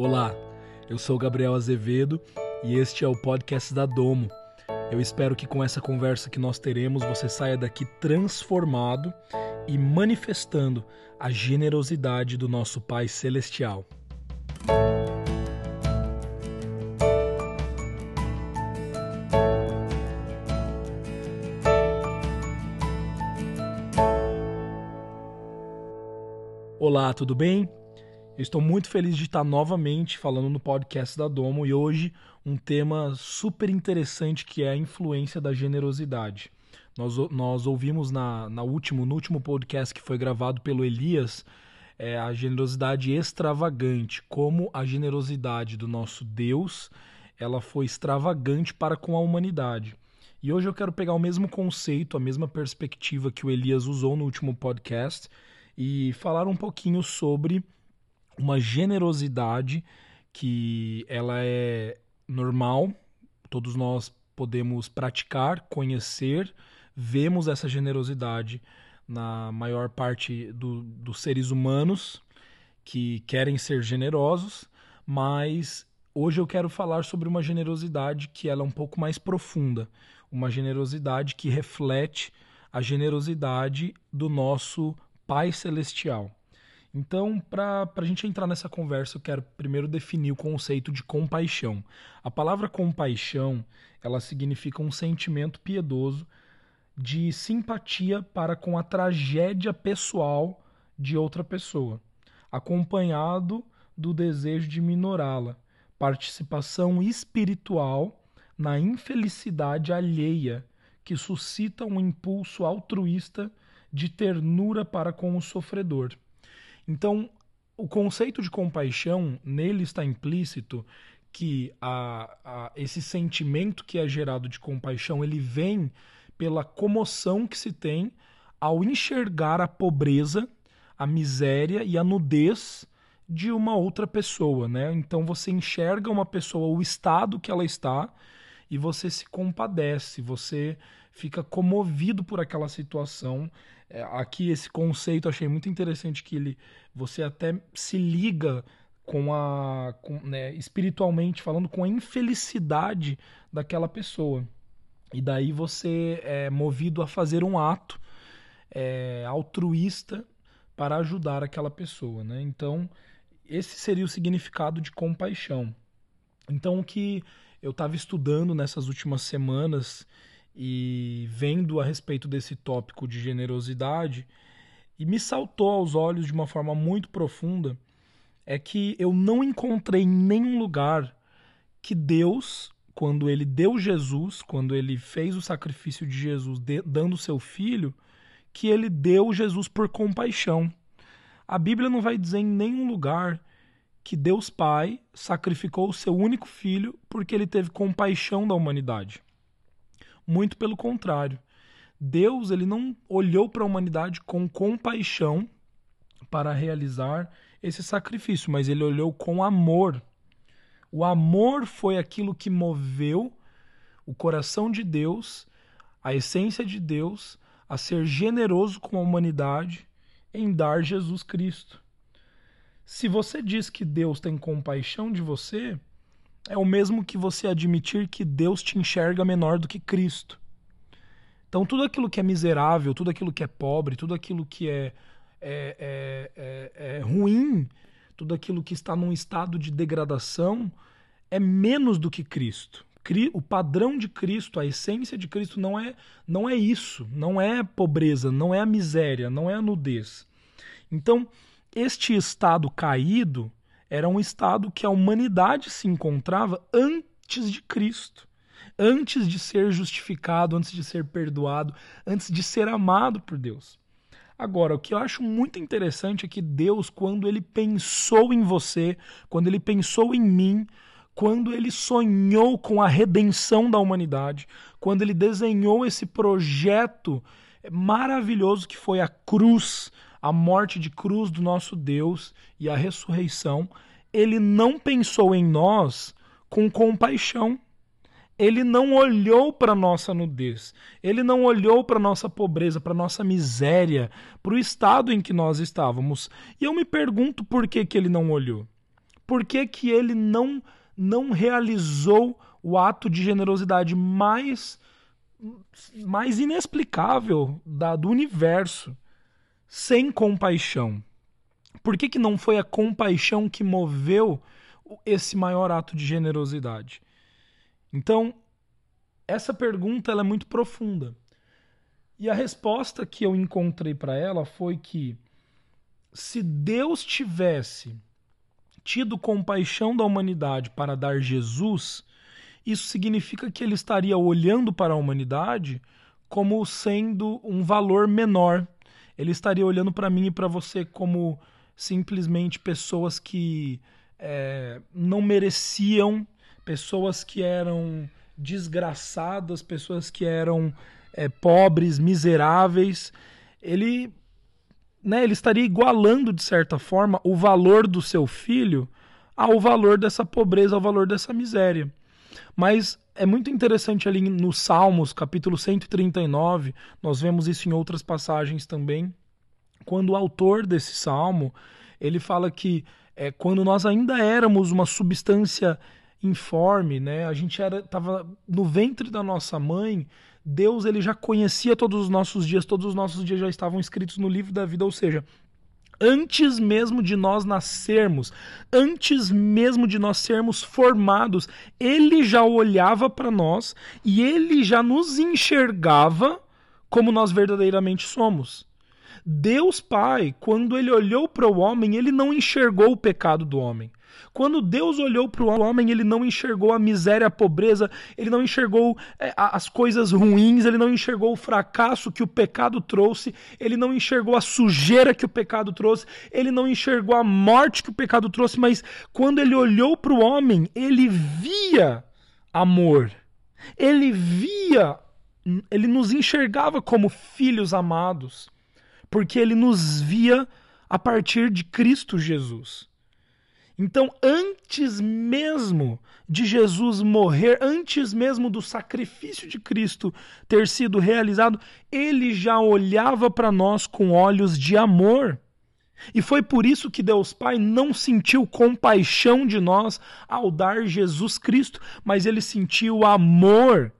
Olá, eu sou Gabriel Azevedo e este é o podcast da Domo. Eu espero que com essa conversa que nós teremos você saia daqui transformado e manifestando a generosidade do nosso Pai Celestial. Olá, tudo bem? Eu estou muito feliz de estar novamente falando no podcast da Domo e hoje um tema super interessante que é a influência da generosidade. Nós, nós ouvimos na, na último, no último podcast que foi gravado pelo Elias é, a generosidade extravagante, como a generosidade do nosso Deus ela foi extravagante para com a humanidade. E hoje eu quero pegar o mesmo conceito, a mesma perspectiva que o Elias usou no último podcast e falar um pouquinho sobre uma generosidade que ela é normal, todos nós podemos praticar, conhecer, vemos essa generosidade na maior parte do, dos seres humanos que querem ser generosos, mas hoje eu quero falar sobre uma generosidade que ela é um pouco mais profunda, uma generosidade que reflete a generosidade do nosso Pai Celestial. Então, para a gente entrar nessa conversa, eu quero primeiro definir o conceito de compaixão. A palavra compaixão, ela significa um sentimento piedoso de simpatia para com a tragédia pessoal de outra pessoa, acompanhado do desejo de minorá-la, participação espiritual na infelicidade alheia que suscita um impulso altruísta de ternura para com o sofredor. Então, o conceito de compaixão, nele está implícito que a, a, esse sentimento que é gerado de compaixão, ele vem pela comoção que se tem ao enxergar a pobreza, a miséria e a nudez de uma outra pessoa, né? Então você enxerga uma pessoa, o estado que ela está, e você se compadece, você fica comovido por aquela situação é, aqui esse conceito achei muito interessante que ele você até se liga com a com, né, espiritualmente falando com a infelicidade daquela pessoa e daí você é movido a fazer um ato é, altruísta para ajudar aquela pessoa, né? Então esse seria o significado de compaixão. Então o que eu estava estudando nessas últimas semanas e vendo a respeito desse tópico de generosidade, e me saltou aos olhos de uma forma muito profunda, é que eu não encontrei nenhum lugar que Deus, quando ele deu Jesus, quando ele fez o sacrifício de Jesus de, dando seu filho, que ele deu Jesus por compaixão. A Bíblia não vai dizer em nenhum lugar que Deus Pai sacrificou o seu único filho porque ele teve compaixão da humanidade. Muito pelo contrário. Deus ele não olhou para a humanidade com compaixão para realizar esse sacrifício, mas ele olhou com amor. O amor foi aquilo que moveu o coração de Deus, a essência de Deus, a ser generoso com a humanidade em dar Jesus Cristo. Se você diz que Deus tem compaixão de você, é o mesmo que você admitir que Deus te enxerga menor do que Cristo. Então, tudo aquilo que é miserável, tudo aquilo que é pobre, tudo aquilo que é, é, é, é, é ruim, tudo aquilo que está num estado de degradação, é menos do que Cristo. O padrão de Cristo, a essência de Cristo não é, não é isso, não é pobreza, não é a miséria, não é a nudez. Então, este estado caído era um estado que a humanidade se encontrava antes de Cristo, antes de ser justificado, antes de ser perdoado, antes de ser amado por Deus. Agora, o que eu acho muito interessante é que Deus, quando ele pensou em você, quando ele pensou em mim, quando ele sonhou com a redenção da humanidade, quando ele desenhou esse projeto maravilhoso que foi a cruz, a morte de cruz do nosso Deus e a ressurreição, ele não pensou em nós com compaixão. Ele não olhou para nossa nudez, ele não olhou para nossa pobreza, para nossa miséria, para o estado em que nós estávamos. E eu me pergunto por que, que ele não olhou. Por que, que ele não, não realizou o ato de generosidade mais, mais inexplicável da, do universo sem compaixão? Por que, que não foi a compaixão que moveu esse maior ato de generosidade? Então, essa pergunta é muito profunda. E a resposta que eu encontrei para ela foi que se Deus tivesse tido compaixão da humanidade para dar Jesus, isso significa que ele estaria olhando para a humanidade como sendo um valor menor. Ele estaria olhando para mim e para você como simplesmente pessoas que é, não mereciam, pessoas que eram desgraçadas, pessoas que eram é, pobres, miseráveis. Ele, né, ele estaria igualando, de certa forma, o valor do seu filho ao valor dessa pobreza, ao valor dessa miséria. Mas é muito interessante ali no Salmos, capítulo 139, nós vemos isso em outras passagens também, quando o autor desse salmo, ele fala que é, quando nós ainda éramos uma substância informe, né? A gente era tava no ventre da nossa mãe. Deus ele já conhecia todos os nossos dias, todos os nossos dias já estavam escritos no livro da vida, ou seja, antes mesmo de nós nascermos, antes mesmo de nós sermos formados, ele já olhava para nós e ele já nos enxergava como nós verdadeiramente somos. Deus Pai, quando ele olhou para o homem, ele não enxergou o pecado do homem. Quando Deus olhou para o homem, ele não enxergou a miséria, a pobreza, ele não enxergou é, as coisas ruins, ele não enxergou o fracasso que o pecado trouxe, ele não enxergou a sujeira que o pecado trouxe, ele não enxergou a morte que o pecado trouxe, mas quando ele olhou para o homem, ele via amor, ele via, ele nos enxergava como filhos amados, porque ele nos via a partir de Cristo Jesus. Então, antes mesmo de Jesus morrer, antes mesmo do sacrifício de Cristo ter sido realizado, ele já olhava para nós com olhos de amor. E foi por isso que Deus Pai não sentiu compaixão de nós ao dar Jesus Cristo, mas ele sentiu amor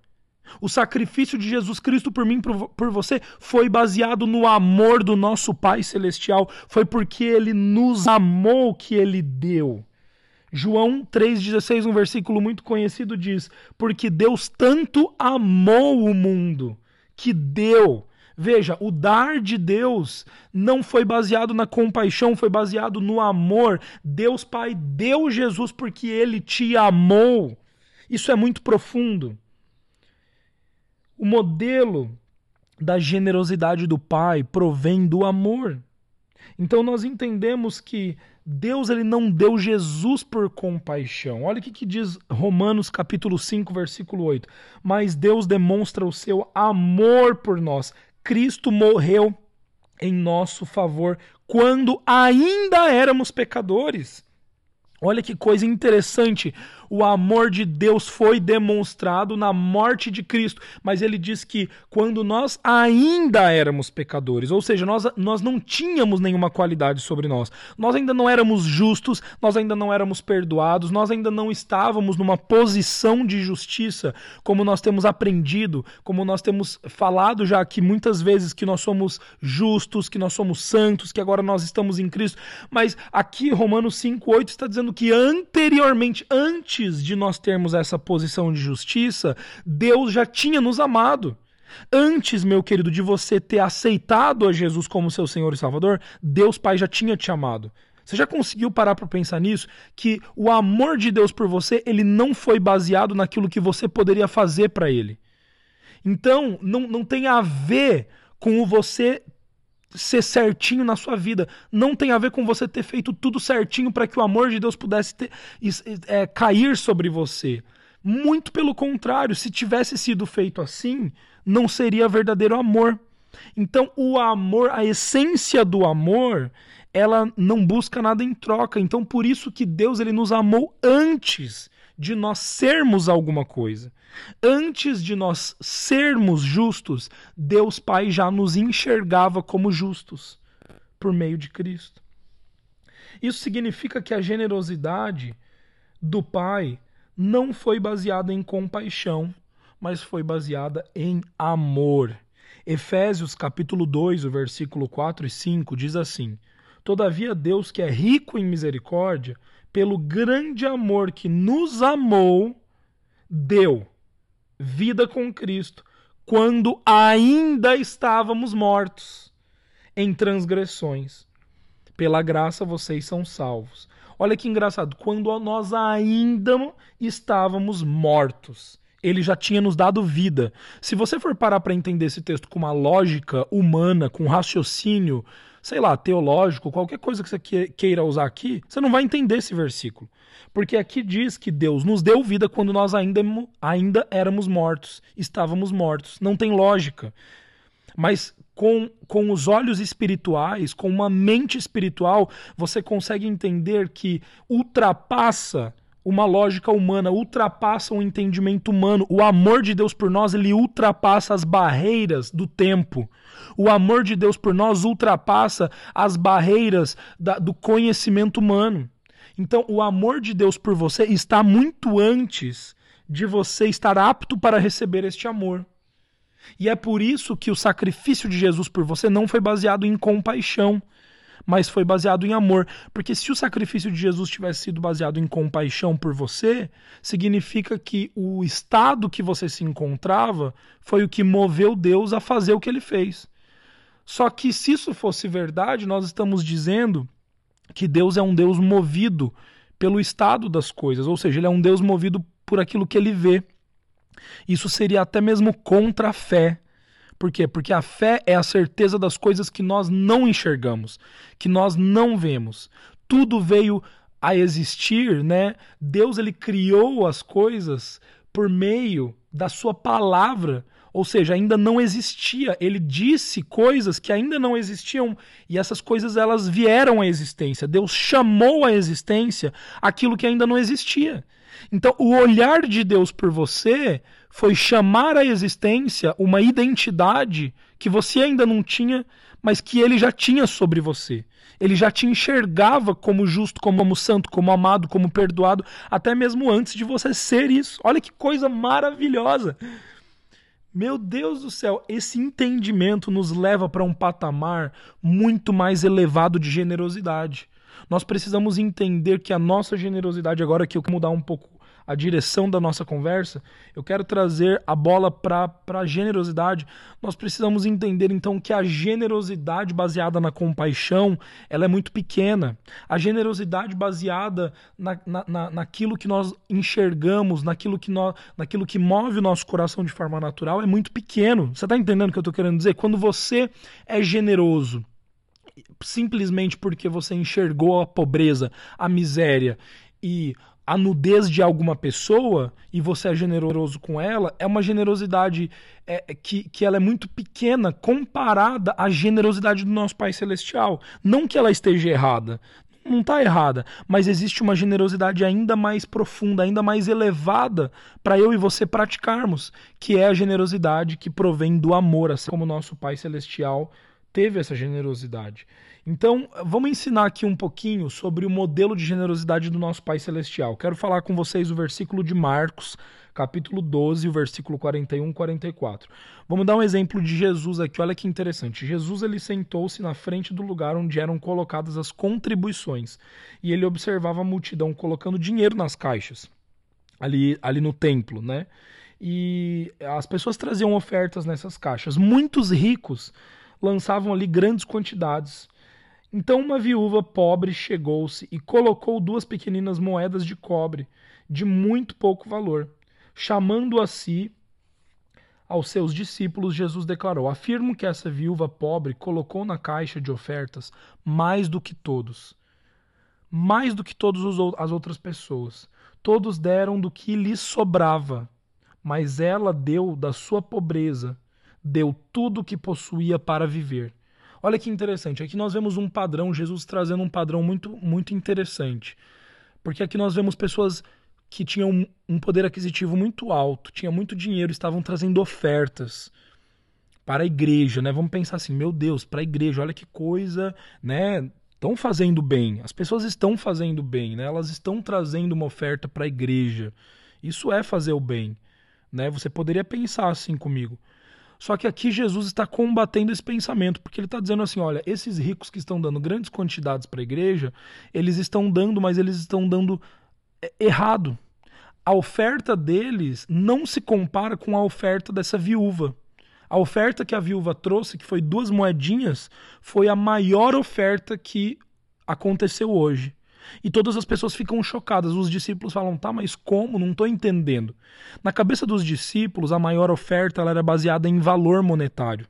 o sacrifício de Jesus Cristo por mim, por, por você, foi baseado no amor do nosso Pai Celestial. Foi porque Ele nos amou que Ele deu. João 3,16, um versículo muito conhecido, diz: Porque Deus tanto amou o mundo que deu. Veja, o dar de Deus não foi baseado na compaixão, foi baseado no amor. Deus Pai deu Jesus porque Ele te amou. Isso é muito profundo. O modelo da generosidade do Pai provém do amor. Então nós entendemos que Deus ele não deu Jesus por compaixão. Olha o que, que diz Romanos capítulo 5, versículo 8. Mas Deus demonstra o seu amor por nós. Cristo morreu em nosso favor quando ainda éramos pecadores. Olha que coisa interessante. O amor de Deus foi demonstrado na morte de Cristo, mas ele diz que quando nós ainda éramos pecadores, ou seja, nós, nós não tínhamos nenhuma qualidade sobre nós, nós ainda não éramos justos, nós ainda não éramos perdoados, nós ainda não estávamos numa posição de justiça, como nós temos aprendido, como nós temos falado já aqui muitas vezes que nós somos justos, que nós somos santos, que agora nós estamos em Cristo, mas aqui Romanos 5:8 está dizendo que anteriormente, antes antes de nós termos essa posição de justiça, Deus já tinha nos amado. Antes, meu querido, de você ter aceitado a Jesus como seu Senhor e Salvador, Deus Pai já tinha te amado. Você já conseguiu parar para pensar nisso? Que o amor de Deus por você, ele não foi baseado naquilo que você poderia fazer para ele. Então, não, não tem a ver com o você ser certinho na sua vida. Não tem a ver com você ter feito tudo certinho para que o amor de Deus pudesse ter, é, cair sobre você. Muito pelo contrário, se tivesse sido feito assim, não seria verdadeiro amor. Então, o amor, a essência do amor, ela não busca nada em troca. Então, por isso que Deus ele nos amou antes de nós sermos alguma coisa. Antes de nós sermos justos, Deus Pai já nos enxergava como justos por meio de Cristo. Isso significa que a generosidade do pai não foi baseada em compaixão, mas foi baseada em amor. Efésios capítulo 2, o versículo 4 e 5 diz assim: Todavia Deus, que é rico em misericórdia, pelo grande amor que nos amou, deu vida com Cristo, quando ainda estávamos mortos em transgressões. Pela graça vocês são salvos. Olha que engraçado, quando nós ainda estávamos mortos, ele já tinha nos dado vida. Se você for parar para entender esse texto com uma lógica humana, com raciocínio, sei lá, teológico, qualquer coisa que você queira usar aqui, você não vai entender esse versículo. Porque aqui diz que Deus nos deu vida quando nós ainda, ainda éramos mortos, estávamos mortos. Não tem lógica. Mas com, com os olhos espirituais, com uma mente espiritual, você consegue entender que ultrapassa uma lógica humana, ultrapassa o um entendimento humano. O amor de Deus por nós, ele ultrapassa as barreiras do tempo. O amor de Deus por nós ultrapassa as barreiras da, do conhecimento humano. Então, o amor de Deus por você está muito antes de você estar apto para receber este amor. E é por isso que o sacrifício de Jesus por você não foi baseado em compaixão, mas foi baseado em amor. Porque se o sacrifício de Jesus tivesse sido baseado em compaixão por você, significa que o estado que você se encontrava foi o que moveu Deus a fazer o que ele fez. Só que se isso fosse verdade, nós estamos dizendo que Deus é um Deus movido pelo estado das coisas, ou seja, ele é um Deus movido por aquilo que ele vê. Isso seria até mesmo contra a fé. Por quê? Porque a fé é a certeza das coisas que nós não enxergamos, que nós não vemos. Tudo veio a existir, né? Deus ele criou as coisas por meio da sua palavra, ou seja, ainda não existia. Ele disse coisas que ainda não existiam e essas coisas elas vieram à existência. Deus chamou à existência aquilo que ainda não existia. Então, o olhar de Deus por você foi chamar à existência uma identidade que você ainda não tinha, mas que ele já tinha sobre você. Ele já te enxergava como justo, como santo, como amado, como perdoado, até mesmo antes de você ser isso. Olha que coisa maravilhosa. Meu Deus do céu, esse entendimento nos leva para um patamar muito mais elevado de generosidade. Nós precisamos entender que a nossa generosidade, agora que eu mudar um pouco a direção da nossa conversa, eu quero trazer a bola para a generosidade. Nós precisamos entender então que a generosidade baseada na compaixão ela é muito pequena. A generosidade baseada na, na, na, naquilo que nós enxergamos, naquilo que, nós, naquilo que move o nosso coração de forma natural é muito pequeno. Você está entendendo o que eu estou querendo dizer? Quando você é generoso, simplesmente porque você enxergou a pobreza, a miséria e a nudez de alguma pessoa e você é generoso com ela, é uma generosidade é, é, que, que ela é muito pequena comparada à generosidade do nosso Pai Celestial. Não que ela esteja errada, não está errada, mas existe uma generosidade ainda mais profunda, ainda mais elevada para eu e você praticarmos, que é a generosidade que provém do amor, assim como nosso Pai Celestial teve essa generosidade. Então, vamos ensinar aqui um pouquinho sobre o modelo de generosidade do nosso Pai Celestial. Quero falar com vocês o versículo de Marcos, capítulo 12, o versículo 41 e 44. Vamos dar um exemplo de Jesus aqui, olha que interessante. Jesus ele sentou-se na frente do lugar onde eram colocadas as contribuições e ele observava a multidão colocando dinheiro nas caixas, ali, ali no templo, né? E as pessoas traziam ofertas nessas caixas. Muitos ricos lançavam ali grandes quantidades então uma viúva pobre chegou-se e colocou duas pequeninas moedas de cobre, de muito pouco valor. Chamando a si aos seus discípulos, Jesus declarou: Afirmo que essa viúva pobre colocou na caixa de ofertas mais do que todos, mais do que todas as outras pessoas. Todos deram do que lhes sobrava, mas ela deu da sua pobreza, deu tudo o que possuía para viver. Olha que interessante, aqui nós vemos um padrão, Jesus trazendo um padrão muito, muito interessante. Porque aqui nós vemos pessoas que tinham um poder aquisitivo muito alto, tinham muito dinheiro, estavam trazendo ofertas para a igreja, né? Vamos pensar assim, meu Deus, para a igreja, olha que coisa, né? estão fazendo bem, as pessoas estão fazendo bem, né? Elas estão trazendo uma oferta para a igreja. Isso é fazer o bem, né? Você poderia pensar assim comigo. Só que aqui Jesus está combatendo esse pensamento, porque ele está dizendo assim: olha, esses ricos que estão dando grandes quantidades para a igreja, eles estão dando, mas eles estão dando é, errado. A oferta deles não se compara com a oferta dessa viúva. A oferta que a viúva trouxe, que foi duas moedinhas, foi a maior oferta que aconteceu hoje. E todas as pessoas ficam chocadas. Os discípulos falam: tá, mas como? Não estou entendendo. Na cabeça dos discípulos, a maior oferta era baseada em valor monetário.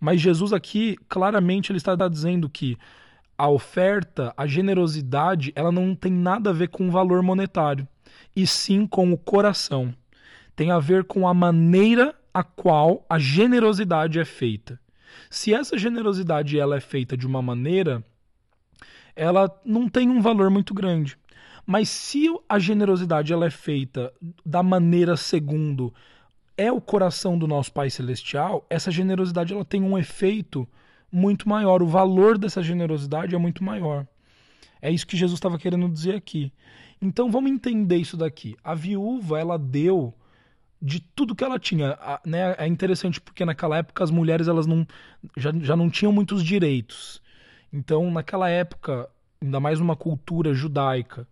Mas Jesus aqui, claramente, ele está dizendo que a oferta, a generosidade, ela não tem nada a ver com o valor monetário, e sim com o coração. Tem a ver com a maneira a qual a generosidade é feita. Se essa generosidade ela é feita de uma maneira ela não tem um valor muito grande. Mas se a generosidade ela é feita da maneira segundo é o coração do nosso Pai Celestial, essa generosidade ela tem um efeito muito maior. O valor dessa generosidade é muito maior. É isso que Jesus estava querendo dizer aqui. Então vamos entender isso daqui. A viúva ela deu de tudo que ela tinha. né? É interessante porque naquela época as mulheres elas não, já, já não tinham muitos direitos. Então, naquela época, ainda mais numa cultura judaica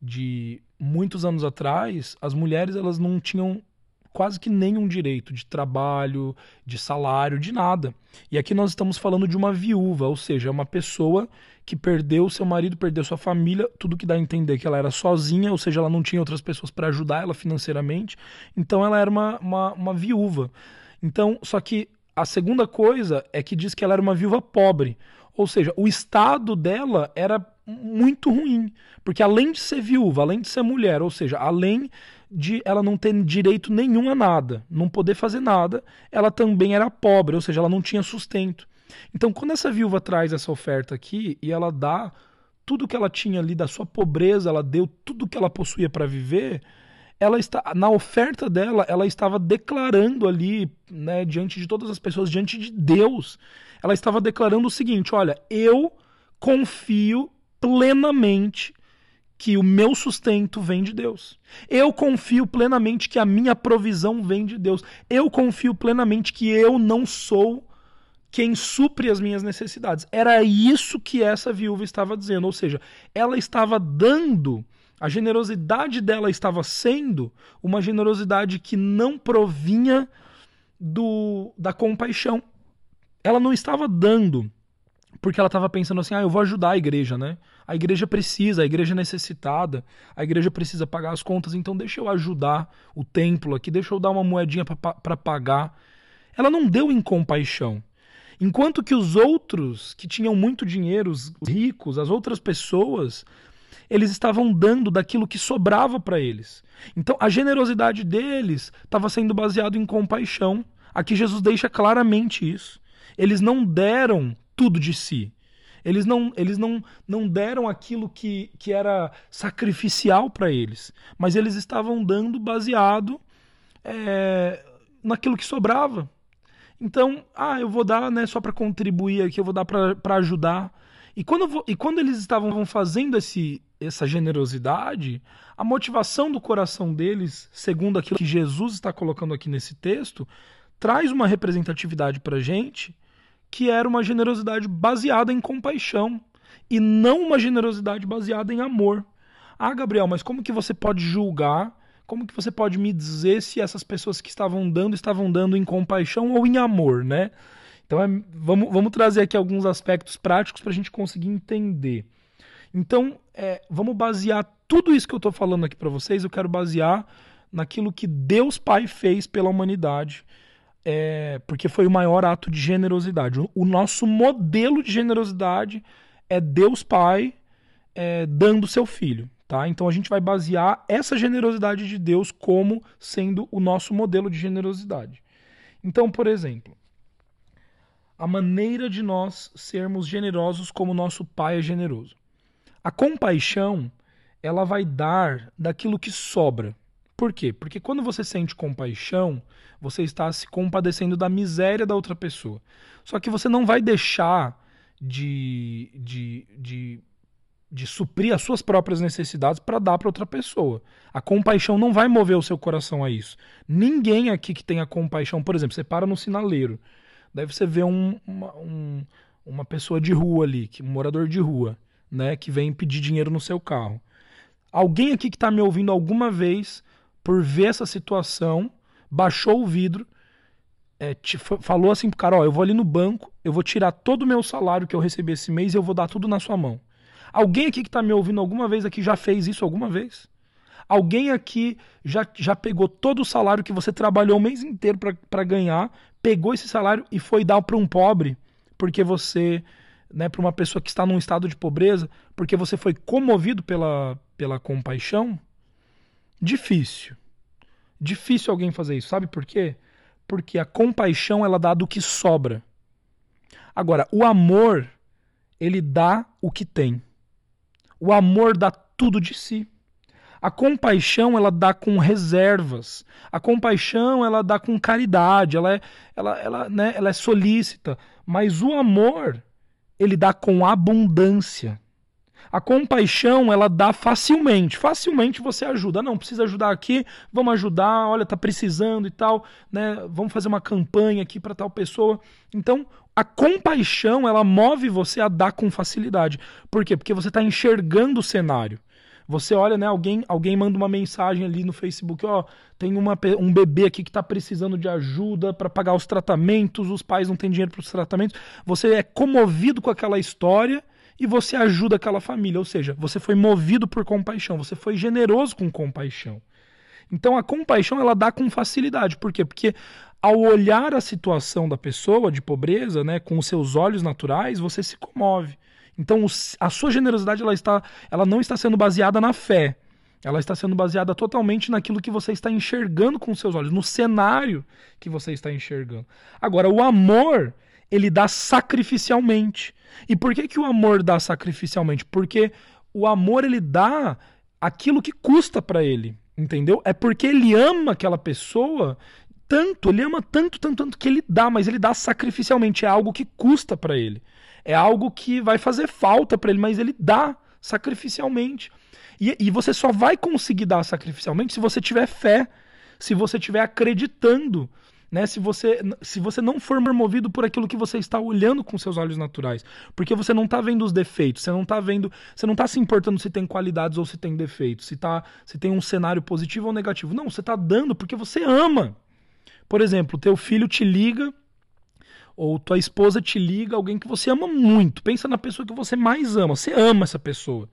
de muitos anos atrás, as mulheres elas não tinham quase que nenhum direito de trabalho, de salário, de nada. E aqui nós estamos falando de uma viúva, ou seja, uma pessoa que perdeu seu marido, perdeu sua família, tudo que dá a entender que ela era sozinha, ou seja, ela não tinha outras pessoas para ajudar ela financeiramente, então ela era uma, uma, uma viúva. Então, só que a segunda coisa é que diz que ela era uma viúva pobre. Ou seja, o estado dela era muito ruim. Porque além de ser viúva, além de ser mulher, ou seja, além de ela não ter direito nenhum a nada, não poder fazer nada, ela também era pobre, ou seja, ela não tinha sustento. Então, quando essa viúva traz essa oferta aqui e ela dá tudo que ela tinha ali da sua pobreza, ela deu tudo que ela possuía para viver, ela está na oferta dela, ela estava declarando ali, né, diante de todas as pessoas, diante de Deus, ela estava declarando o seguinte: olha, eu confio plenamente que o meu sustento vem de Deus. Eu confio plenamente que a minha provisão vem de Deus. Eu confio plenamente que eu não sou quem supre as minhas necessidades. Era isso que essa viúva estava dizendo, ou seja, ela estava dando, a generosidade dela estava sendo uma generosidade que não provinha do da compaixão, ela não estava dando porque ela estava pensando assim: ah, eu vou ajudar a igreja, né? A igreja precisa, a igreja é necessitada, a igreja precisa pagar as contas, então deixa eu ajudar o templo aqui, deixa eu dar uma moedinha para pagar. Ela não deu em compaixão. Enquanto que os outros que tinham muito dinheiro, os ricos, as outras pessoas, eles estavam dando daquilo que sobrava para eles. Então a generosidade deles estava sendo baseada em compaixão. Aqui Jesus deixa claramente isso. Eles não deram tudo de si. Eles não, eles não, não deram aquilo que, que era sacrificial para eles, mas eles estavam dando baseado é, naquilo que sobrava. Então, ah, eu vou dar né, só para contribuir aqui, eu vou dar para ajudar. E quando, vou, e quando eles estavam fazendo esse, essa generosidade, a motivação do coração deles, segundo aquilo que Jesus está colocando aqui nesse texto, traz uma representatividade para a gente que era uma generosidade baseada em compaixão e não uma generosidade baseada em amor. Ah, Gabriel, mas como que você pode julgar? Como que você pode me dizer se essas pessoas que estavam dando estavam dando em compaixão ou em amor, né? Então, é, vamos, vamos trazer aqui alguns aspectos práticos para a gente conseguir entender. Então, é, vamos basear tudo isso que eu estou falando aqui para vocês, eu quero basear naquilo que Deus Pai fez pela humanidade é, porque foi o maior ato de generosidade. O, o nosso modelo de generosidade é Deus Pai é, dando seu filho. Tá? Então a gente vai basear essa generosidade de Deus como sendo o nosso modelo de generosidade. Então, por exemplo, a maneira de nós sermos generosos como nosso Pai é generoso. A compaixão, ela vai dar daquilo que sobra. Por quê? Porque quando você sente compaixão, você está se compadecendo da miséria da outra pessoa. Só que você não vai deixar de, de, de, de suprir as suas próprias necessidades para dar para outra pessoa. A compaixão não vai mover o seu coração a isso. Ninguém aqui que tenha compaixão, por exemplo, você para no sinaleiro, daí você vê um, uma, um, uma pessoa de rua ali, um morador de rua, né, que vem pedir dinheiro no seu carro. Alguém aqui que está me ouvindo alguma vez, por ver essa situação, baixou o vidro, é, te, falou assim pro cara, ó, eu vou ali no banco, eu vou tirar todo o meu salário que eu recebi esse mês e eu vou dar tudo na sua mão. Alguém aqui que está me ouvindo alguma vez aqui já fez isso alguma vez? Alguém aqui já, já pegou todo o salário que você trabalhou o mês inteiro para ganhar, pegou esse salário e foi dar para um pobre, porque você, né, para uma pessoa que está num estado de pobreza, porque você foi comovido pela, pela compaixão? Difícil. Difícil alguém fazer isso. Sabe por quê? Porque a compaixão ela dá do que sobra. Agora, o amor, ele dá o que tem. O amor dá tudo de si. A compaixão ela dá com reservas. A compaixão ela dá com caridade. Ela é, ela, ela, né, ela é solícita. Mas o amor ele dá com abundância. A compaixão, ela dá facilmente. Facilmente você ajuda. Não, precisa ajudar aqui, vamos ajudar, olha, tá precisando e tal, né? Vamos fazer uma campanha aqui para tal pessoa. Então, a compaixão, ela move você a dar com facilidade. Por quê? Porque você está enxergando o cenário. Você olha, né, alguém, alguém manda uma mensagem ali no Facebook, ó, tem uma, um bebê aqui que está precisando de ajuda para pagar os tratamentos, os pais não têm dinheiro para os tratamentos. Você é comovido com aquela história e você ajuda aquela família. Ou seja, você foi movido por compaixão, você foi generoso com compaixão. Então a compaixão ela dá com facilidade. Por quê? Porque ao olhar a situação da pessoa de pobreza, né, com os seus olhos naturais, você se comove. Então a sua generosidade ela está, ela não está sendo baseada na fé. Ela está sendo baseada totalmente naquilo que você está enxergando com seus olhos, no cenário que você está enxergando. Agora, o amor, ele dá sacrificialmente. E por que, que o amor dá sacrificialmente? Porque o amor ele dá aquilo que custa para ele, entendeu? É porque ele ama aquela pessoa tanto, ele ama tanto, tanto, tanto que ele dá, mas ele dá sacrificialmente, é algo que custa para ele. É algo que vai fazer falta para ele, mas ele dá sacrificialmente. E, e você só vai conseguir dar sacrificialmente se você tiver fé, se você estiver acreditando né? Se você, se você não for movido por aquilo que você está olhando com seus olhos naturais, porque você não está vendo os defeitos, você não está vendo, você não está se importando se tem qualidades ou se tem defeitos, se tá, se tem um cenário positivo ou negativo. Não, você está dando porque você ama. Por exemplo, teu filho te liga ou tua esposa te liga, alguém que você ama muito. Pensa na pessoa que você mais ama. Você ama essa pessoa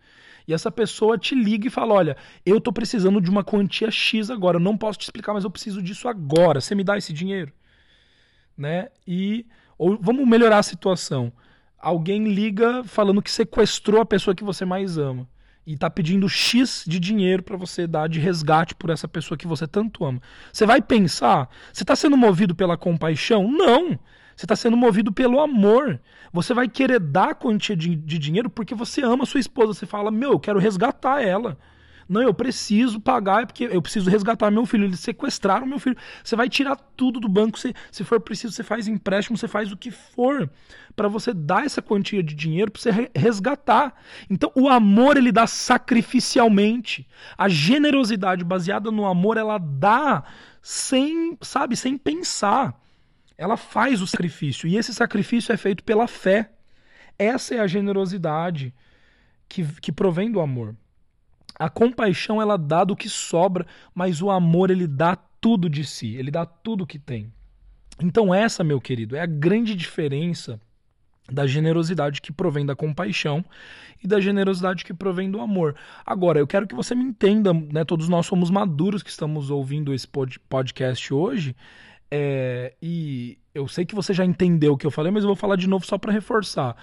e essa pessoa te liga e fala: Olha, eu tô precisando de uma quantia X agora, eu não posso te explicar, mas eu preciso disso agora. Você me dá esse dinheiro? Né? E ou vamos melhorar a situação. Alguém liga falando que sequestrou a pessoa que você mais ama e tá pedindo X de dinheiro para você dar de resgate por essa pessoa que você tanto ama. Você vai pensar, você está sendo movido pela compaixão? Não. Você está sendo movido pelo amor. Você vai querer dar a quantia de, de dinheiro porque você ama a sua esposa. Você fala, meu, eu quero resgatar ela. Não, eu preciso pagar é porque eu preciso resgatar meu filho. Eles sequestraram meu filho. Você vai tirar tudo do banco. Você, se for preciso, você faz empréstimo, você faz o que for para você dar essa quantia de dinheiro para você resgatar. Então, o amor ele dá sacrificialmente. A generosidade baseada no amor ela dá sem, sabe, sem pensar ela faz o sacrifício e esse sacrifício é feito pela fé. Essa é a generosidade que, que provém do amor. A compaixão ela dá do que sobra, mas o amor ele dá tudo de si, ele dá tudo que tem. Então essa, meu querido, é a grande diferença da generosidade que provém da compaixão e da generosidade que provém do amor. Agora, eu quero que você me entenda, né? Todos nós somos maduros que estamos ouvindo esse podcast hoje. É, e eu sei que você já entendeu o que eu falei, mas eu vou falar de novo só para reforçar.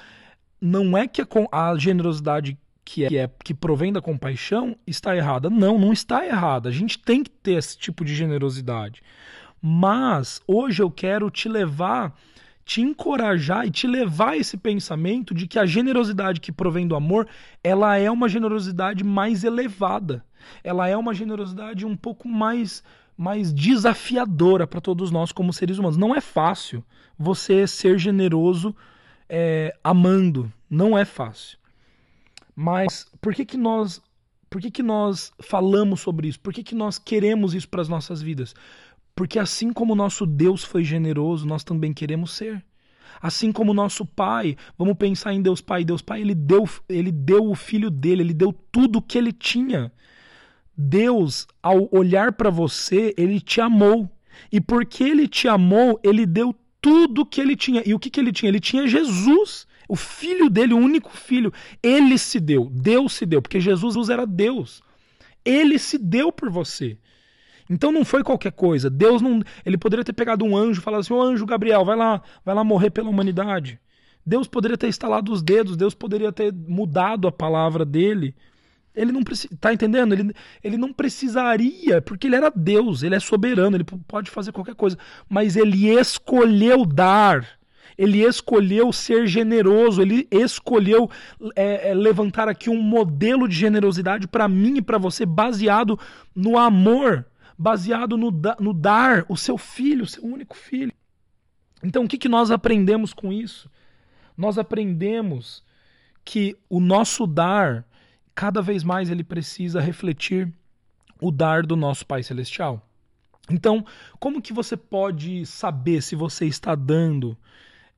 Não é que a, a generosidade que é que provém da compaixão está errada. Não, não está errada. A gente tem que ter esse tipo de generosidade. Mas hoje eu quero te levar, te encorajar e te levar a esse pensamento de que a generosidade que provém do amor, ela é uma generosidade mais elevada. Ela é uma generosidade um pouco mais mais desafiadora para todos nós como seres humanos. Não é fácil você ser generoso é, amando. Não é fácil. Mas por que que nós por que, que nós falamos sobre isso? Por que, que nós queremos isso para as nossas vidas? Porque assim como o nosso Deus foi generoso, nós também queremos ser. Assim como o nosso Pai, vamos pensar em Deus Pai. Deus Pai, ele deu, ele deu o filho dele, ele deu tudo o que ele tinha. Deus, ao olhar para você, ele te amou. E porque ele te amou, ele deu tudo que ele tinha. E o que, que ele tinha? Ele tinha Jesus, o filho dele, o único filho. Ele se deu, Deus se deu, porque Jesus era Deus. Ele se deu por você. Então não foi qualquer coisa. Deus não, ele poderia ter pegado um anjo e falado assim: "O anjo Gabriel, vai lá, vai lá morrer pela humanidade". Deus poderia ter instalado os dedos, Deus poderia ter mudado a palavra dele ele não precisa. Tá entendendo? Ele, ele não precisaria, porque ele era Deus, ele é soberano, ele pode fazer qualquer coisa. Mas ele escolheu dar. Ele escolheu ser generoso, ele escolheu é, é, levantar aqui um modelo de generosidade para mim e para você, baseado no amor, baseado no, no dar o seu filho, o seu único filho. Então, o que, que nós aprendemos com isso? Nós aprendemos que o nosso dar cada vez mais ele precisa refletir o dar do nosso Pai Celestial. Então, como que você pode saber se você está dando,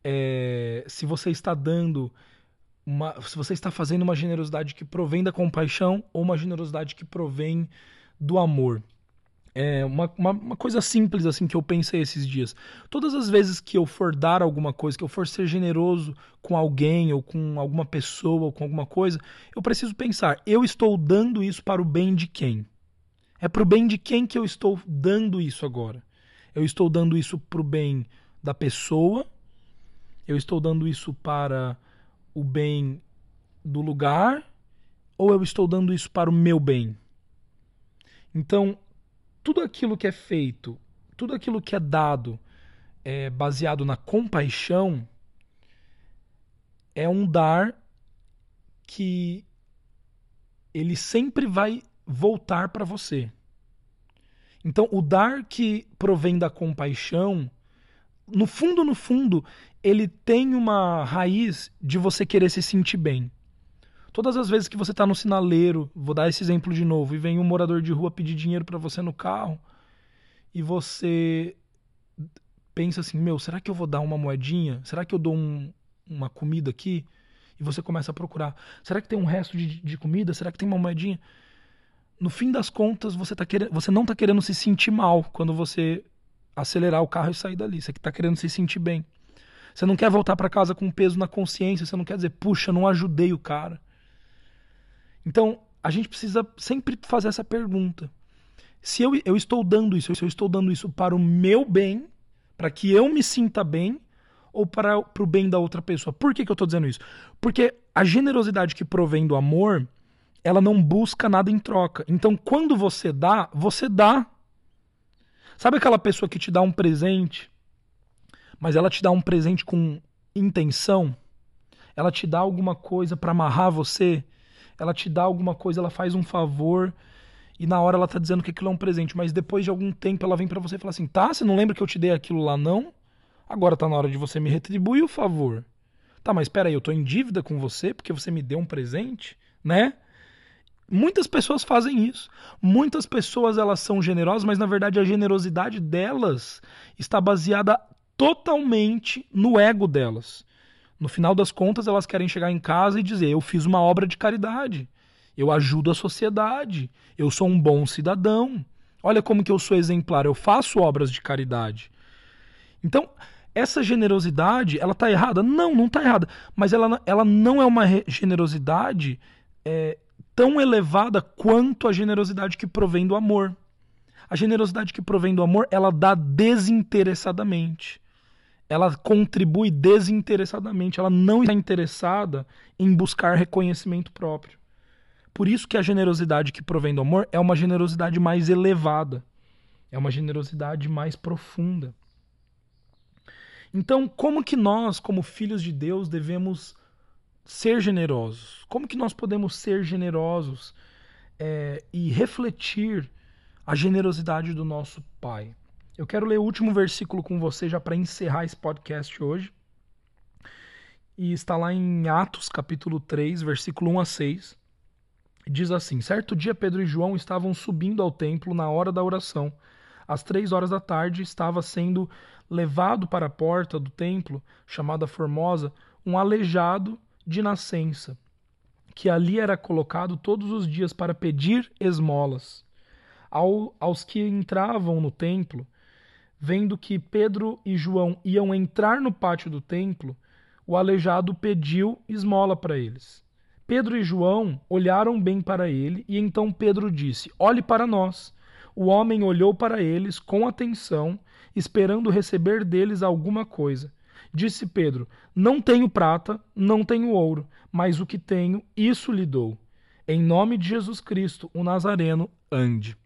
é, se você está dando, uma, se você está fazendo uma generosidade que provém da compaixão ou uma generosidade que provém do amor? É uma, uma, uma, coisa simples assim que eu pensei esses dias. Todas as vezes que eu for dar alguma coisa, que eu for ser generoso com alguém ou com alguma pessoa ou com alguma coisa, eu preciso pensar: eu estou dando isso para o bem de quem? É para o bem de quem que eu estou dando isso agora? Eu estou dando isso para o bem da pessoa? Eu estou dando isso para o bem do lugar? Ou eu estou dando isso para o meu bem? Então, tudo aquilo que é feito, tudo aquilo que é dado é, baseado na compaixão é um dar que ele sempre vai voltar para você. Então, o dar que provém da compaixão, no fundo, no fundo, ele tem uma raiz de você querer se sentir bem. Todas as vezes que você está no sinaleiro, vou dar esse exemplo de novo, e vem um morador de rua pedir dinheiro para você no carro, e você pensa assim: meu, será que eu vou dar uma moedinha? Será que eu dou um, uma comida aqui? E você começa a procurar: será que tem um resto de, de comida? Será que tem uma moedinha? No fim das contas, você, tá querendo, você não está querendo se sentir mal quando você acelerar o carro e sair dali. Você está querendo se sentir bem. Você não quer voltar para casa com peso na consciência. Você não quer dizer, puxa, não ajudei o cara. Então, a gente precisa sempre fazer essa pergunta. Se eu, eu estou dando isso, se eu estou dando isso para o meu bem, para que eu me sinta bem, ou para, para o bem da outra pessoa. Por que, que eu estou dizendo isso? Porque a generosidade que provém do amor, ela não busca nada em troca. Então, quando você dá, você dá. Sabe aquela pessoa que te dá um presente, mas ela te dá um presente com intenção? Ela te dá alguma coisa para amarrar você? Ela te dá alguma coisa, ela faz um favor e na hora ela tá dizendo que aquilo é um presente, mas depois de algum tempo ela vem para você e fala assim: "Tá, você não lembra que eu te dei aquilo lá não? Agora tá na hora de você me retribuir o favor". Tá, mas espera aí, eu tô em dívida com você porque você me deu um presente, né? Muitas pessoas fazem isso. Muitas pessoas elas são generosas, mas na verdade a generosidade delas está baseada totalmente no ego delas. No final das contas, elas querem chegar em casa e dizer: eu fiz uma obra de caridade, eu ajudo a sociedade, eu sou um bom cidadão. Olha como que eu sou exemplar, eu faço obras de caridade. Então, essa generosidade, ela está errada? Não, não está errada. Mas ela, ela não é uma generosidade é, tão elevada quanto a generosidade que provém do amor. A generosidade que provém do amor, ela dá desinteressadamente ela contribui desinteressadamente, ela não está interessada em buscar reconhecimento próprio. Por isso que a generosidade que provém do amor é uma generosidade mais elevada, é uma generosidade mais profunda. Então, como que nós, como filhos de Deus, devemos ser generosos? Como que nós podemos ser generosos é, e refletir a generosidade do nosso Pai? Eu quero ler o último versículo com você já para encerrar esse podcast hoje. e está lá em Atos, capítulo 3, versículo 1 a 6. Diz assim: Certo dia Pedro e João estavam subindo ao templo na hora da oração. Às três horas da tarde estava sendo levado para a porta do templo, chamada Formosa, um aleijado de nascença, que ali era colocado todos os dias para pedir esmolas. Ao, aos que entravam no templo, vendo que Pedro e João iam entrar no pátio do templo, o aleijado pediu esmola para eles. Pedro e João olharam bem para ele, e então Pedro disse: Olhe para nós. O homem olhou para eles com atenção, esperando receber deles alguma coisa. Disse Pedro: Não tenho prata, não tenho ouro, mas o que tenho, isso lhe dou. Em nome de Jesus Cristo, o Nazareno, ande.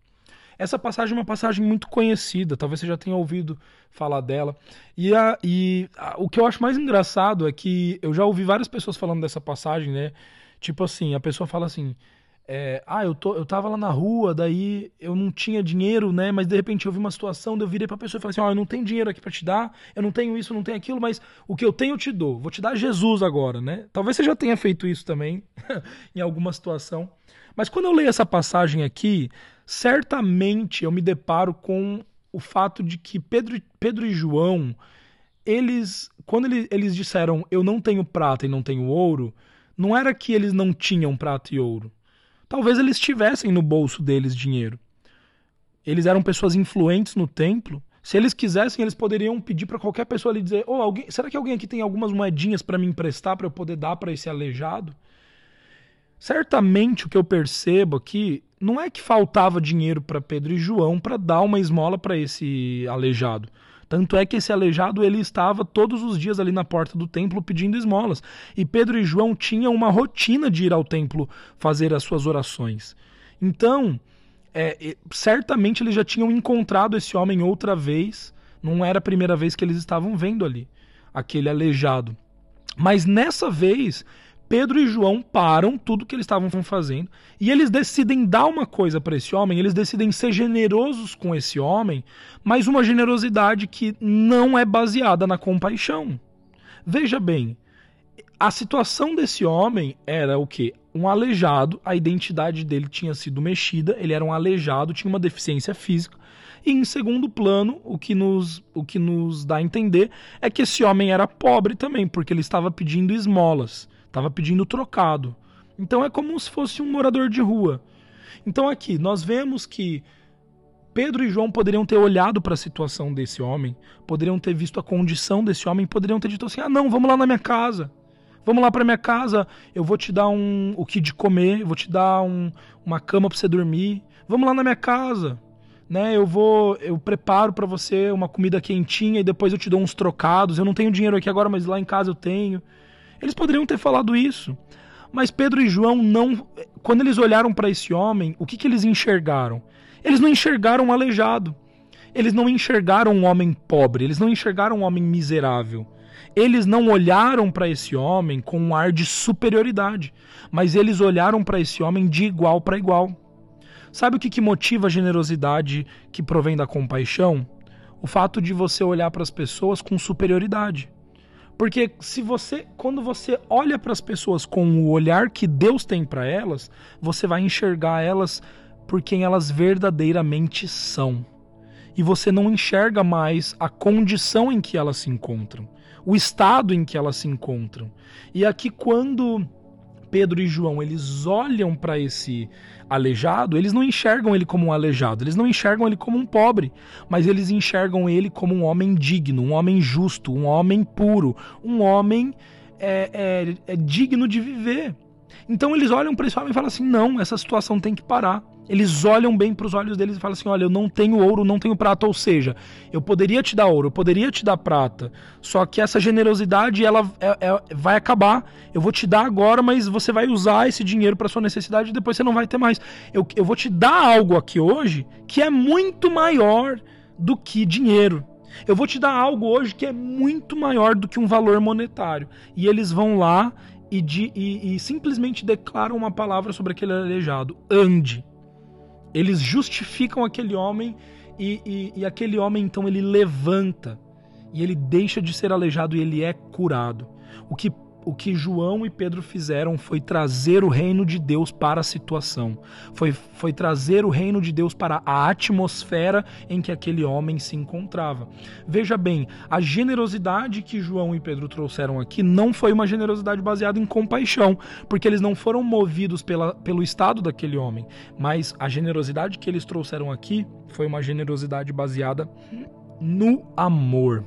Essa passagem é uma passagem muito conhecida, talvez você já tenha ouvido falar dela. E, a, e a, o que eu acho mais engraçado é que eu já ouvi várias pessoas falando dessa passagem, né? Tipo assim, a pessoa fala assim: é, ah, eu, tô, eu tava lá na rua, daí eu não tinha dinheiro, né? Mas de repente eu vi uma situação, daí eu virei pra pessoa e falei assim: ó, oh, eu não tenho dinheiro aqui para te dar, eu não tenho isso, não tenho aquilo, mas o que eu tenho eu te dou. Vou te dar Jesus agora, né? Talvez você já tenha feito isso também, em alguma situação. Mas quando eu leio essa passagem aqui, certamente eu me deparo com o fato de que Pedro, Pedro e João, eles, quando eles, eles disseram eu não tenho prata e não tenho ouro, não era que eles não tinham prata e ouro. Talvez eles tivessem no bolso deles dinheiro. Eles eram pessoas influentes no templo. Se eles quisessem, eles poderiam pedir para qualquer pessoa ali dizer: "Oh, alguém, será que alguém aqui tem algumas moedinhas para me emprestar para eu poder dar para esse aleijado?" Certamente o que eu percebo aqui não é que faltava dinheiro para Pedro e João para dar uma esmola para esse aleijado. Tanto é que esse aleijado ele estava todos os dias ali na porta do templo pedindo esmolas. E Pedro e João tinham uma rotina de ir ao templo fazer as suas orações. Então, é, certamente eles já tinham encontrado esse homem outra vez. Não era a primeira vez que eles estavam vendo ali aquele aleijado. Mas nessa vez Pedro e João param tudo que eles estavam fazendo e eles decidem dar uma coisa para esse homem, eles decidem ser generosos com esse homem, mas uma generosidade que não é baseada na compaixão. Veja bem, a situação desse homem era o que? Um aleijado, a identidade dele tinha sido mexida, ele era um aleijado, tinha uma deficiência física. E em segundo plano, o que nos, o que nos dá a entender é que esse homem era pobre também, porque ele estava pedindo esmolas. Estava pedindo trocado. Então é como se fosse um morador de rua. Então aqui nós vemos que Pedro e João poderiam ter olhado para a situação desse homem, poderiam ter visto a condição desse homem, poderiam ter dito assim: "Ah, não, vamos lá na minha casa. Vamos lá para minha casa, eu vou te dar um o que de comer, vou te dar um, uma cama para você dormir. Vamos lá na minha casa." Né, eu vou, eu preparo para você uma comida quentinha e depois eu te dou uns trocados. Eu não tenho dinheiro aqui agora, mas lá em casa eu tenho. Eles poderiam ter falado isso. Mas Pedro e João não. Quando eles olharam para esse homem, o que, que eles enxergaram? Eles não enxergaram um aleijado. Eles não enxergaram um homem pobre. Eles não enxergaram um homem miserável. Eles não olharam para esse homem com um ar de superioridade. Mas eles olharam para esse homem de igual para igual. Sabe o que, que motiva a generosidade que provém da compaixão? O fato de você olhar para as pessoas com superioridade. Porque se você, quando você olha para as pessoas com o olhar que Deus tem para elas, você vai enxergar elas por quem elas verdadeiramente são. E você não enxerga mais a condição em que elas se encontram, o estado em que elas se encontram. E aqui quando Pedro e João eles olham para esse aleijado, eles não enxergam ele como um aleijado, eles não enxergam ele como um pobre, mas eles enxergam ele como um homem digno, um homem justo, um homem puro, um homem é, é, é digno de viver. Então eles olham para esse homem e falam assim: não, essa situação tem que parar. Eles olham bem para os olhos deles e falam assim: olha, eu não tenho ouro, não tenho prata. Ou seja, eu poderia te dar ouro, eu poderia te dar prata. Só que essa generosidade ela é, é, vai acabar. Eu vou te dar agora, mas você vai usar esse dinheiro para sua necessidade e depois você não vai ter mais. Eu, eu vou te dar algo aqui hoje que é muito maior do que dinheiro. Eu vou te dar algo hoje que é muito maior do que um valor monetário. E eles vão lá e, de, e, e simplesmente declaram uma palavra sobre aquele aleijado: ande. Eles justificam aquele homem e, e, e, aquele homem então ele levanta e ele deixa de ser aleijado e ele é curado. O que o que João e Pedro fizeram foi trazer o reino de Deus para a situação, foi, foi trazer o reino de Deus para a atmosfera em que aquele homem se encontrava. Veja bem, a generosidade que João e Pedro trouxeram aqui não foi uma generosidade baseada em compaixão, porque eles não foram movidos pela, pelo estado daquele homem, mas a generosidade que eles trouxeram aqui foi uma generosidade baseada no amor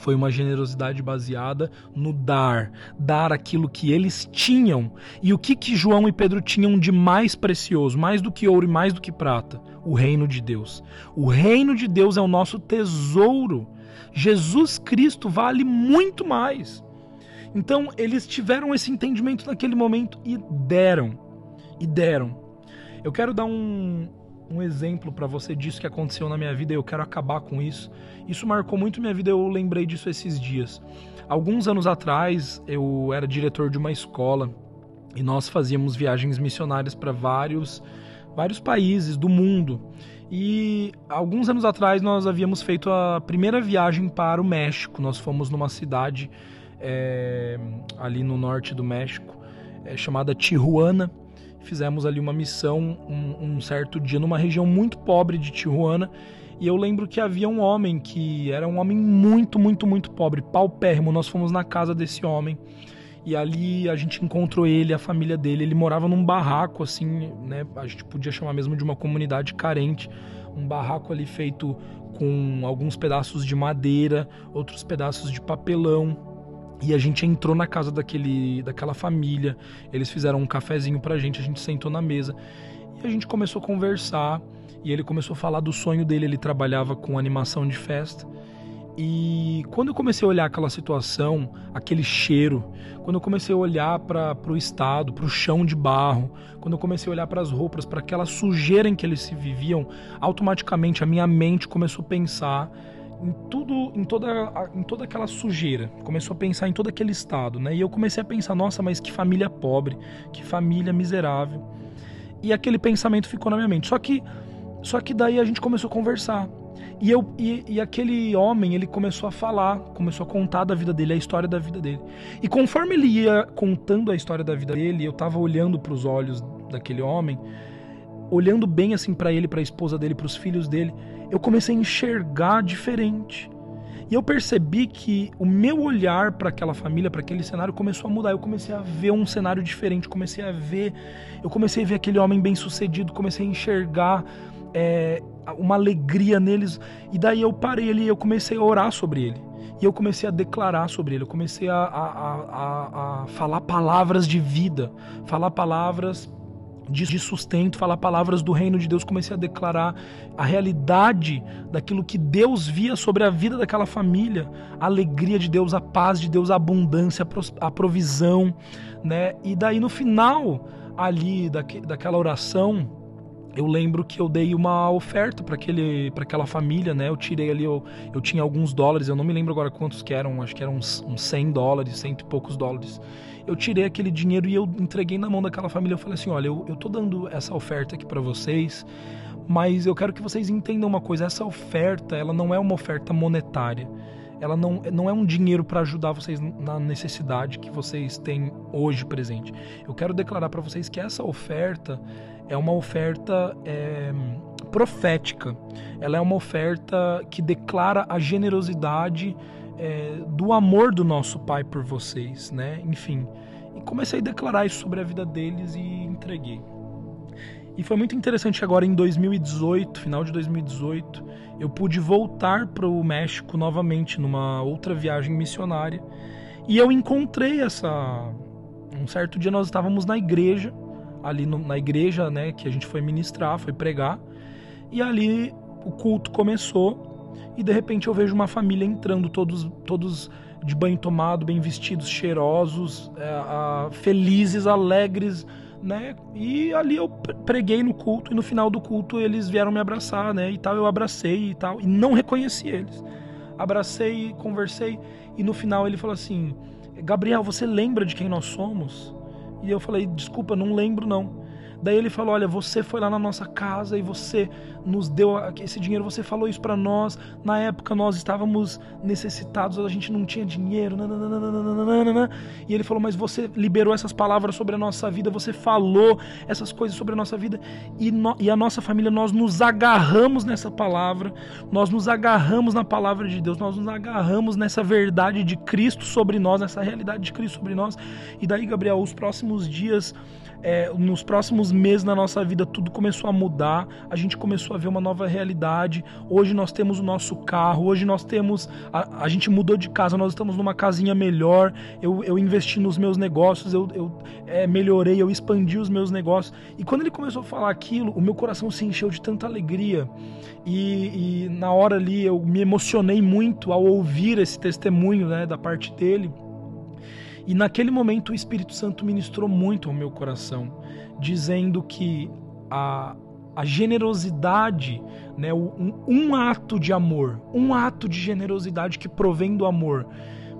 foi uma generosidade baseada no dar, dar aquilo que eles tinham. E o que, que João e Pedro tinham de mais precioso, mais do que ouro e mais do que prata? O reino de Deus. O reino de Deus é o nosso tesouro. Jesus Cristo vale muito mais. Então, eles tiveram esse entendimento naquele momento e deram. E deram. Eu quero dar um, um exemplo para você disso que aconteceu na minha vida e eu quero acabar com isso. Isso marcou muito minha vida, eu lembrei disso esses dias. Alguns anos atrás, eu era diretor de uma escola e nós fazíamos viagens missionárias para vários vários países do mundo. E alguns anos atrás nós havíamos feito a primeira viagem para o México. Nós fomos numa cidade é, ali no norte do México, é, chamada Tijuana fizemos ali uma missão um, um, certo dia numa região muito pobre de Tijuana. E eu lembro que havia um homem que era um homem muito, muito, muito pobre, paupérrimo. Nós fomos na casa desse homem e ali a gente encontrou ele, a família dele. Ele morava num barraco, assim, né? A gente podia chamar mesmo de uma comunidade carente. Um barraco ali feito com alguns pedaços de madeira, outros pedaços de papelão e a gente entrou na casa daquele, daquela família. Eles fizeram um cafezinho pra gente, a gente sentou na mesa e a gente começou a conversar. E ele começou a falar do sonho dele. Ele trabalhava com animação de festa. E quando eu comecei a olhar aquela situação, aquele cheiro, quando eu comecei a olhar para o estado, para o chão de barro, quando eu comecei a olhar para as roupas, para aquela sujeira em que eles se viviam, automaticamente a minha mente começou a pensar em tudo, em toda, em toda aquela sujeira. Começou a pensar em todo aquele estado, né? E eu comecei a pensar, nossa, mas que família pobre, que família miserável. E aquele pensamento ficou na minha mente. Só que, só que daí a gente começou a conversar. E, eu, e, e aquele homem, ele começou a falar, começou a contar da vida dele, a história da vida dele. E conforme ele ia contando a história da vida dele, eu tava olhando para os olhos daquele homem, olhando bem assim para ele, para a esposa dele, para os filhos dele, eu comecei a enxergar diferente. E eu percebi que o meu olhar para aquela família, para aquele cenário começou a mudar. Eu comecei a ver um cenário diferente, comecei a ver, eu comecei a ver aquele homem bem-sucedido, comecei a enxergar é, uma alegria neles. E daí eu parei ali, eu comecei a orar sobre ele. E eu comecei a declarar sobre ele, eu comecei a, a, a, a falar palavras de vida, falar palavras de sustento, falar palavras do reino de Deus, comecei a declarar a realidade daquilo que Deus via sobre a vida daquela família, a alegria de Deus, a paz de Deus, a abundância, a provisão, né? E daí no final ali daquela oração, eu lembro que eu dei uma oferta para aquele para aquela família, né? Eu tirei ali, eu, eu tinha alguns dólares, eu não me lembro agora quantos que eram, acho que eram uns, uns 100 dólares, cento e poucos dólares. Eu tirei aquele dinheiro e eu entreguei na mão daquela família. Eu falei assim: olha, eu, eu tô dando essa oferta aqui para vocês, mas eu quero que vocês entendam uma coisa: essa oferta, ela não é uma oferta monetária ela não, não é um dinheiro para ajudar vocês na necessidade que vocês têm hoje presente. Eu quero declarar para vocês que essa oferta é uma oferta é, profética. Ela é uma oferta que declara a generosidade é, do amor do nosso Pai por vocês, né? Enfim, e comecei a declarar isso sobre a vida deles e entreguei. E foi muito interessante agora em 2018, final de 2018, eu pude voltar para o México novamente numa outra viagem missionária e eu encontrei essa um certo dia nós estávamos na igreja ali no, na igreja, né, que a gente foi ministrar, foi pregar. E ali o culto começou e de repente eu vejo uma família entrando, todos todos de banho tomado, bem vestidos, cheirosos, é, felizes, alegres, né? E ali eu preguei no culto e no final do culto eles vieram me abraçar, né? E tal, eu abracei e tal e não reconheci eles. Abracei, conversei e no final ele falou assim: "Gabriel, você lembra de quem nós somos?" E eu falei, desculpa, não lembro não. Daí ele falou: Olha, você foi lá na nossa casa e você nos deu esse dinheiro, você falou isso para nós. Na época nós estávamos necessitados, a gente não tinha dinheiro. Nananana. E ele falou: Mas você liberou essas palavras sobre a nossa vida, você falou essas coisas sobre a nossa vida. E, no, e a nossa família, nós nos agarramos nessa palavra, nós nos agarramos na palavra de Deus, nós nos agarramos nessa verdade de Cristo sobre nós, nessa realidade de Cristo sobre nós. E daí, Gabriel, os próximos dias é, nos próximos meses na nossa vida tudo começou a mudar, a gente começou a ver uma nova realidade. Hoje nós temos o nosso carro, hoje nós temos. A, a gente mudou de casa, nós estamos numa casinha melhor. Eu, eu investi nos meus negócios, eu, eu é, melhorei, eu expandi os meus negócios. E quando ele começou a falar aquilo, o meu coração se encheu de tanta alegria. E, e na hora ali eu me emocionei muito ao ouvir esse testemunho né, da parte dele. E naquele momento o Espírito Santo ministrou muito ao meu coração, dizendo que a, a generosidade, né, um, um ato de amor, um ato de generosidade que provém do amor,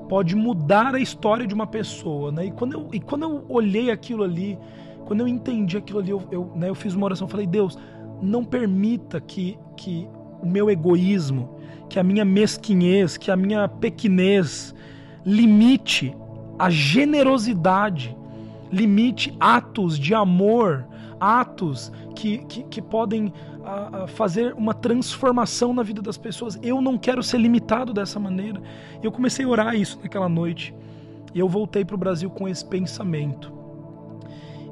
pode mudar a história de uma pessoa. Né? E, quando eu, e quando eu olhei aquilo ali, quando eu entendi aquilo ali, eu, eu, né, eu fiz uma oração, falei, Deus, não permita que, que o meu egoísmo, que a minha mesquinhez, que a minha pequenez limite a generosidade, limite atos de amor, atos que, que, que podem a, a fazer uma transformação na vida das pessoas. Eu não quero ser limitado dessa maneira. Eu comecei a orar isso naquela noite. E eu voltei para o Brasil com esse pensamento.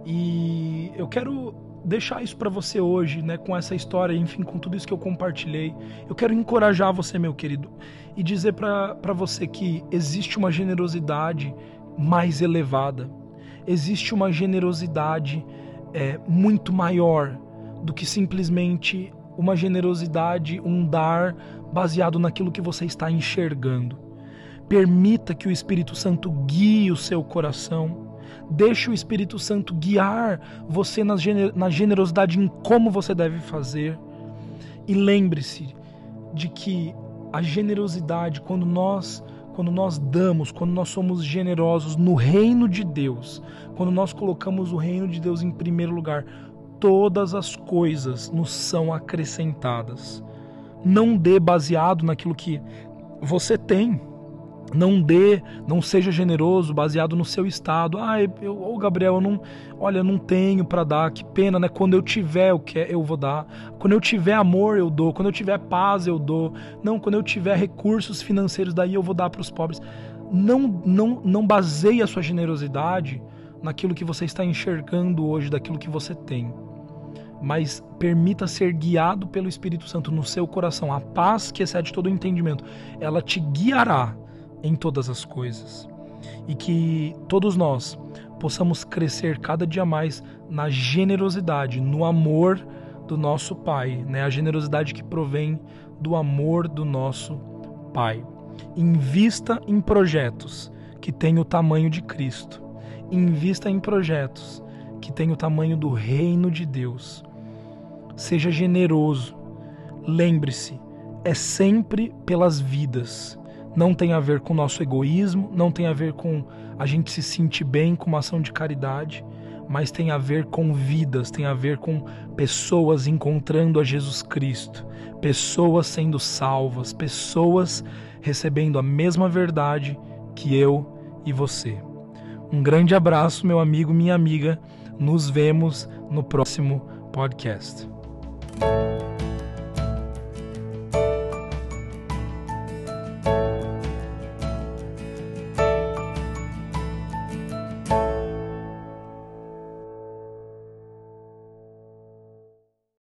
E eu quero deixar isso para você hoje, né, com essa história, enfim, com tudo isso que eu compartilhei. Eu quero encorajar você, meu querido, e dizer para você que existe uma generosidade mais elevada. Existe uma generosidade é, muito maior do que simplesmente uma generosidade, um dar baseado naquilo que você está enxergando. Permita que o Espírito Santo guie o seu coração. Deixe o Espírito Santo guiar você na generosidade em como você deve fazer. E lembre-se de que a generosidade, quando nós quando nós damos, quando nós somos generosos no reino de Deus, quando nós colocamos o reino de Deus em primeiro lugar, todas as coisas nos são acrescentadas. Não dê baseado naquilo que você tem, não dê, não seja generoso baseado no seu estado. Ah, eu, oh, Gabriel, eu não, olha, eu não tenho para dar, que pena, né? Quando eu tiver o que eu vou dar. Quando eu tiver amor, eu dou. Quando eu tiver paz, eu dou. Não, quando eu tiver recursos financeiros, daí eu vou dar para os pobres. Não, não, não baseie a sua generosidade naquilo que você está enxergando hoje, daquilo que você tem. Mas permita ser guiado pelo Espírito Santo no seu coração. A paz que excede todo o entendimento, ela te guiará em todas as coisas. E que todos nós possamos crescer cada dia mais na generosidade, no amor do nosso Pai, né? A generosidade que provém do amor do nosso Pai. Invista em projetos que tenham o tamanho de Cristo. Invista em projetos que tenham o tamanho do reino de Deus. Seja generoso. Lembre-se, é sempre pelas vidas não tem a ver com o nosso egoísmo, não tem a ver com a gente se sentir bem com uma ação de caridade, mas tem a ver com vidas, tem a ver com pessoas encontrando a Jesus Cristo, pessoas sendo salvas, pessoas recebendo a mesma verdade que eu e você. Um grande abraço, meu amigo, minha amiga. Nos vemos no próximo podcast.